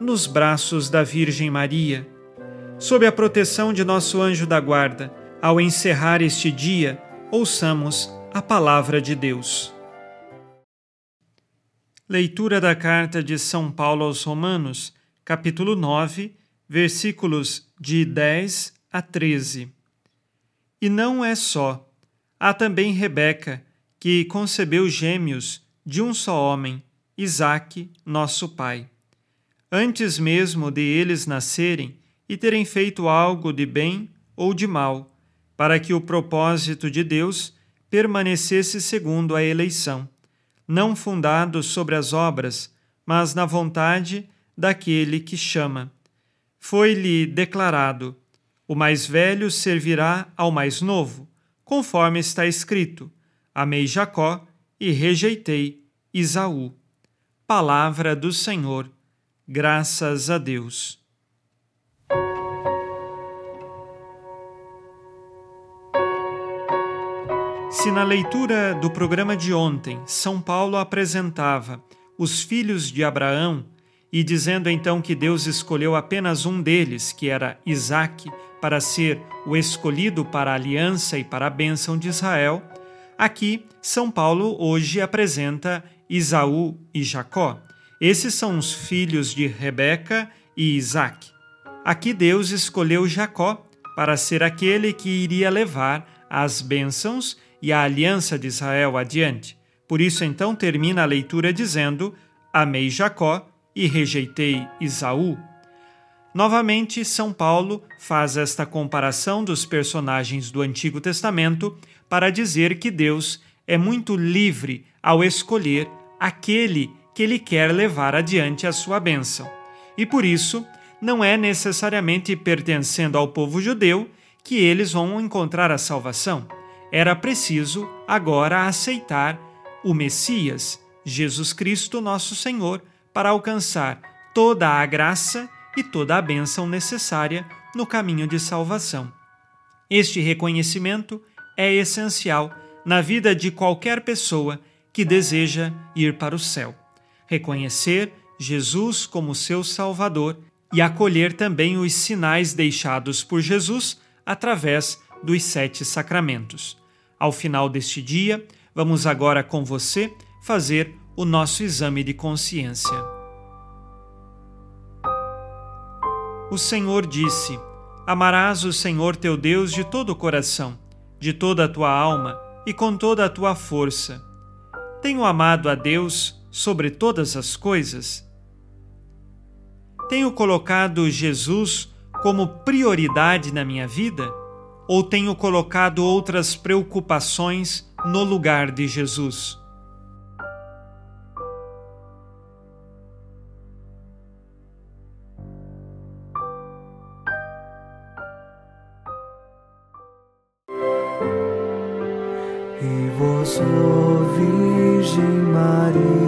nos braços da Virgem Maria. Sob a proteção de nosso anjo da guarda, ao encerrar este dia, ouçamos a palavra de Deus. Leitura da carta de São Paulo aos Romanos, capítulo 9, versículos de 10 a 13. E não é só. Há também Rebeca, que concebeu gêmeos de um só homem, Isaque, nosso pai antes mesmo de eles nascerem e terem feito algo de bem ou de mal, para que o propósito de Deus permanecesse segundo a eleição, não fundado sobre as obras, mas na vontade daquele que chama. Foi-lhe declarado: o mais velho servirá ao mais novo, conforme está escrito: Amei Jacó e rejeitei Isaú. Palavra do Senhor Graças a Deus. Se na leitura do programa de ontem São Paulo apresentava os filhos de Abraão e dizendo então que Deus escolheu apenas um deles, que era Isaque, para ser o escolhido para a aliança e para a bênção de Israel, aqui São Paulo hoje apresenta Isaú e Jacó esses são os filhos de Rebeca e Isaac. Aqui Deus escolheu Jacó para ser aquele que iria levar as bênçãos e a aliança de Israel adiante. Por isso, então, termina a leitura dizendo: Amei Jacó e rejeitei Isaú. Novamente, São Paulo faz esta comparação dos personagens do Antigo Testamento para dizer que Deus é muito livre ao escolher aquele que ele quer levar adiante a sua bênção. E por isso, não é necessariamente pertencendo ao povo judeu que eles vão encontrar a salvação. Era preciso agora aceitar o Messias, Jesus Cristo, nosso Senhor, para alcançar toda a graça e toda a bênção necessária no caminho de salvação. Este reconhecimento é essencial na vida de qualquer pessoa que deseja ir para o céu reconhecer Jesus como seu Salvador e acolher também os sinais deixados por Jesus através dos sete sacramentos. Ao final deste dia, vamos agora com você fazer o nosso exame de consciência. O Senhor disse: Amarás o Senhor teu Deus de todo o coração, de toda a tua alma e com toda a tua força. Tenho amado a Deus sobre todas as coisas? Tenho colocado Jesus como prioridade na minha vida? Ou tenho colocado outras preocupações no lugar de Jesus? E vós, Virgem Maria,